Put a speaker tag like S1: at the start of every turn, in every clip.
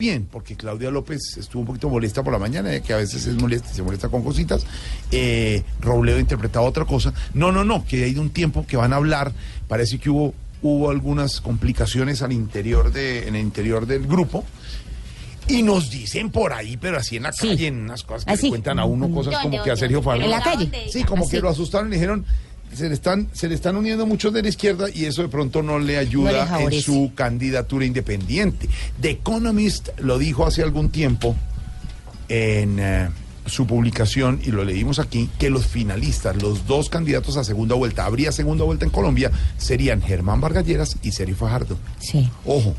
S1: Bien, porque Claudia López estuvo un poquito molesta por la mañana, eh, que a veces es molesta, se molesta con cositas. Eh, Robledo interpretaba otra cosa. No, no, no, que hay de un tiempo que van a hablar. Parece que hubo, hubo algunas complicaciones al interior de, en el interior del grupo. Y nos dicen por ahí, pero así en la
S2: Sí.
S1: calle, en unas cosas que
S2: Así.
S1: le cuentan a uno, cosas como que a Sergio Farro.
S2: En la calle.
S1: Sí, como que lo asustaron y le dijeron, se le están, se le están uniendo muchos de la izquierda y eso de pronto no le
S2: No
S1: ayuda en su candidatura independiente. The Economist lo dijo hace algún tiempo en eh, su publicación, y lo leímos aquí, que los finalistas, los dos candidatos a segunda vuelta, habría segunda vuelta en Colombia, serían Germán Vargas Lleras y Sergio Fajardo.
S2: Sí.
S1: Ojo,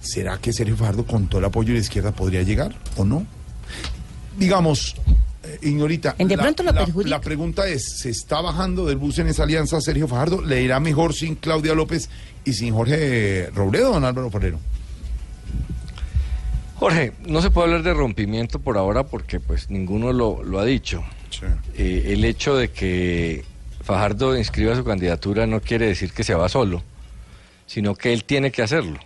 S1: ¿será que Sergio Fajardo con todo el apoyo de la izquierda podría llegar o no? Digamos, eh, Ignorita,
S2: En de
S1: la,
S2: pronto lo
S1: la-
S2: perjudica.
S1: la pregunta es, ¿se está bajando del bus en esa alianza Sergio Fajardo? ¿Le irá mejor sin Claudia López y sin Jorge Robledo, don Álvaro Forero?
S3: Jorge, no se puede hablar de rompimiento por ahora porque pues ninguno lo, lo ha dicho. Eh, el hecho de que Fajardo inscriba su candidatura no quiere decir que se va solo, sino que él tiene que hacerlo,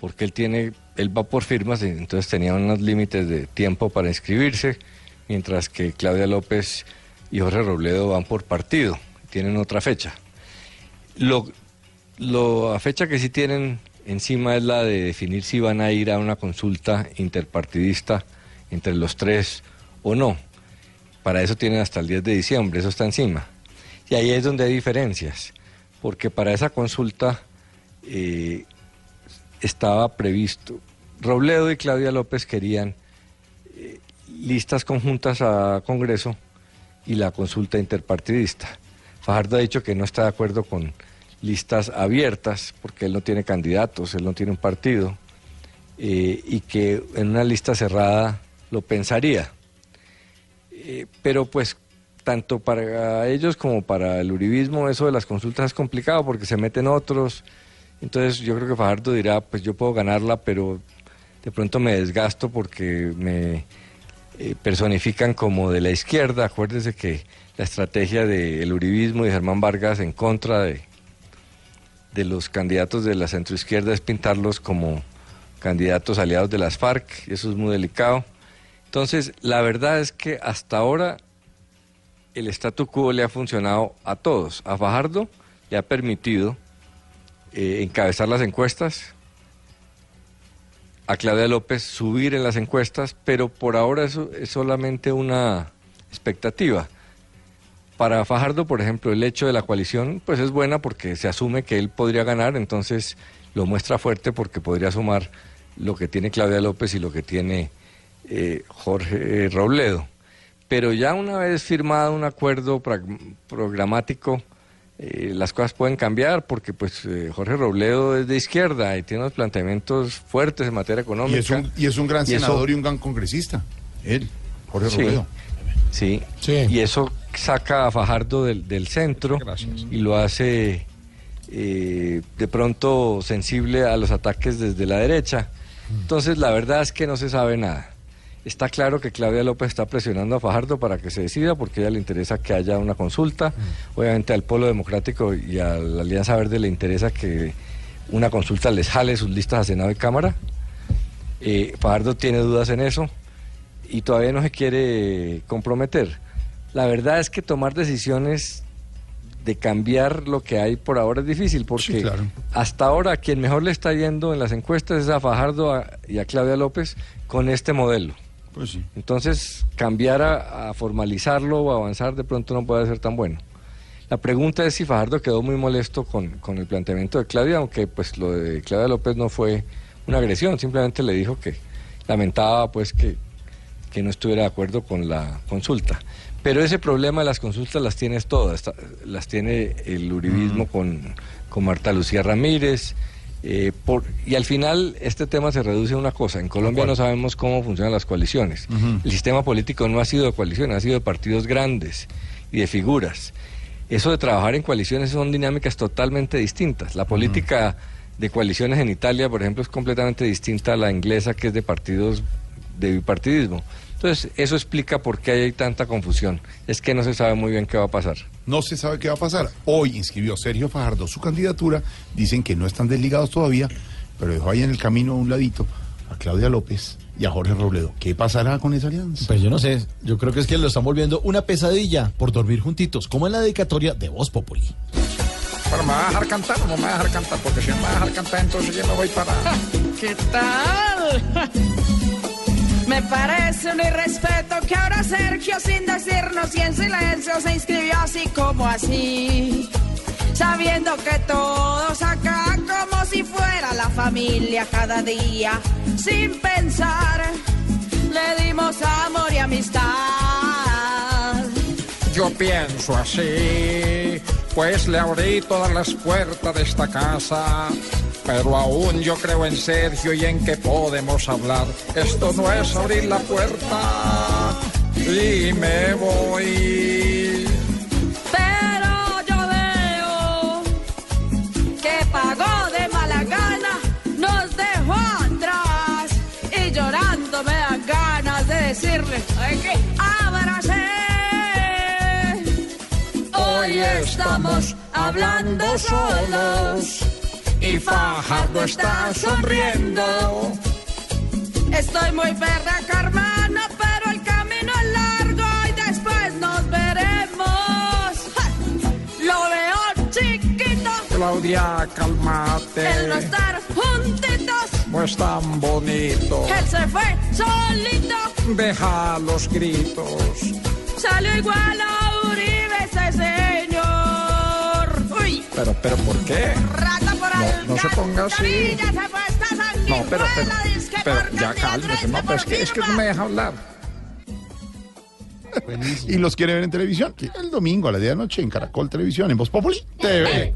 S3: porque él tiene, él va por firmas, y entonces tenía unos límites de tiempo para inscribirse, mientras que Claudia López y Jorge Robledo van por partido, tienen otra fecha. Lo, lo, la fecha que sí tienen encima es la de definir si van a ir a una consulta interpartidista entre los tres o no. Para eso tienen hasta el 10 de diciembre, eso está encima. Y ahí es donde hay diferencias, porque para esa consulta eh, estaba previsto, Robledo y Claudia López querían eh, listas conjuntas a Congreso y la consulta interpartidista. Fajardo ha dicho que no está de acuerdo con listas abiertas, porque él no tiene candidatos, él no tiene un partido, eh, y que en una lista cerrada lo pensaría. Eh, pero pues tanto para ellos como para el uribismo eso de las consultas es complicado porque se meten otros. Entonces yo creo que Fajardo dirá, pues yo puedo ganarla, pero de pronto me desgasto porque me eh, personifican como de la izquierda. Acuérdese que la estrategia del uribismo y Germán Vargas en contra de, los candidatos de la centroizquierda es pintarlos como candidatos aliados de las FARC, eso es muy delicado. Entonces, la verdad es que hasta ahora el statu quo le ha funcionado a todos. A Fajardo le ha permitido eh, encabezar las encuestas, a Claudia López subir en las encuestas, pero por ahora eso es solamente una expectativa. Para Fajardo, por ejemplo, el hecho de la coalición, pues es buena porque se asume que él podría ganar, entonces lo muestra fuerte porque podría sumar lo que tiene Claudia López y lo que tiene eh, Jorge Robledo. Pero ya una vez firmado un acuerdo programático, eh, las cosas pueden cambiar porque pues eh, Jorge Robledo es de izquierda y tiene unos planteamientos fuertes en materia económica.
S1: Y es un, y es un gran
S3: Y eso-
S1: senador y un gran congresista. Él, Jorge
S3: Sí.
S1: Robledo.
S3: Sí.
S1: Sí.
S3: Y eso saca a Fajardo del, del centro y lo hace eh, de pronto sensible a los ataques desde la derecha. Entonces la verdad es que no se sabe nada. Está claro que Claudia López está presionando a Fajardo para que se decida porque a ella le interesa que haya una consulta. Obviamente al Polo Democrático y a la Alianza Verde le interesa que una consulta les jale sus listas a Senado y Cámara. Eh, Fajardo tiene dudas en eso y todavía no se quiere comprometer. La verdad es que tomar decisiones de cambiar lo que hay por ahora es difícil porque
S1: claro.
S3: hasta ahora quien mejor le está yendo en las encuestas es a Fajardo y a Claudia López con este modelo.
S1: Pues sí.
S3: Entonces, cambiar a, a formalizarlo o avanzar de pronto no puede ser tan bueno. La pregunta es si Fajardo quedó muy molesto con, con el planteamiento de Claudia, aunque pues lo de Claudia López no fue una agresión, simplemente le dijo que lamentaba pues que, que no estuviera de acuerdo con la consulta. Pero ese problema de las consultas las tienes todas, las tiene el uribismo con, con Marta Lucía Ramírez, Eh, por, y al final este tema se reduce a una cosa. En Colombia no sabemos cómo funcionan las coaliciones. El sistema político no ha sido de coaliciones, ha sido de partidos grandes y de figuras. Eso de trabajar en coaliciones son dinámicas totalmente distintas. La política de coaliciones en Italia, por ejemplo, es completamente distinta a la inglesa, que es de partidos de bipartidismo. Entonces, eso explica por qué hay tanta confusión. Es que no se sabe muy bien qué va a pasar.
S1: No se sabe qué va a pasar. Hoy inscribió Sergio Fajardo su candidatura. Dicen que no están desligados todavía, pero dejó ahí en el camino a un ladito a Claudia López y a Jorge Robledo. ¿Qué pasará con esa alianza?
S2: Pues yo no sé. Yo creo que es que lo están volviendo una pesadilla por dormir juntitos, como en la dedicatoria de Voz Populi.
S4: Pero me va a dejar cantar o no me va a dejar cantar, porque si no me va a dejar cantar, entonces yo me voy para.
S5: ¿Qué tal? Me parece un irrespeto que ahora Sergio, sin decirnos y en silencio, se inscribió así como así. Sabiendo que todos acá, como si fuera la familia cada día, sin pensar, le dimos amor y amistad.
S4: Yo pienso así, pues le abrí todas las puertas de esta casa. Pero aún yo creo en Sergio y en que podemos hablar. Esto no es abrir la puerta y me voy.
S5: Pero yo veo que pagó de mala gana, nos dejó atrás y llorando me dan ganas de decirle que abracé. Hoy estamos hablando solos y Fajardo está sonriendo. Estoy muy perra, hermano, pero el camino es largo y después nos veremos. ¡Ja! Lo veo chiquito,
S4: Claudia, cálmate.
S5: el no estar juntitos.
S4: No es tan bonito.
S5: Él se fue solito,
S4: Deja los gritos.
S5: salió igual a Uribe ese señor. Uy,
S4: Pero, pero, ¿por qué?
S5: Ahí.
S4: no se ponga así. No, pero, pero, ya cálmese. No, pero es que, es que no me deja hablar.
S1: Y los quiere ver en televisión. El domingo a las 10 de la noche en Caracol Televisión, en Voz Populi TV.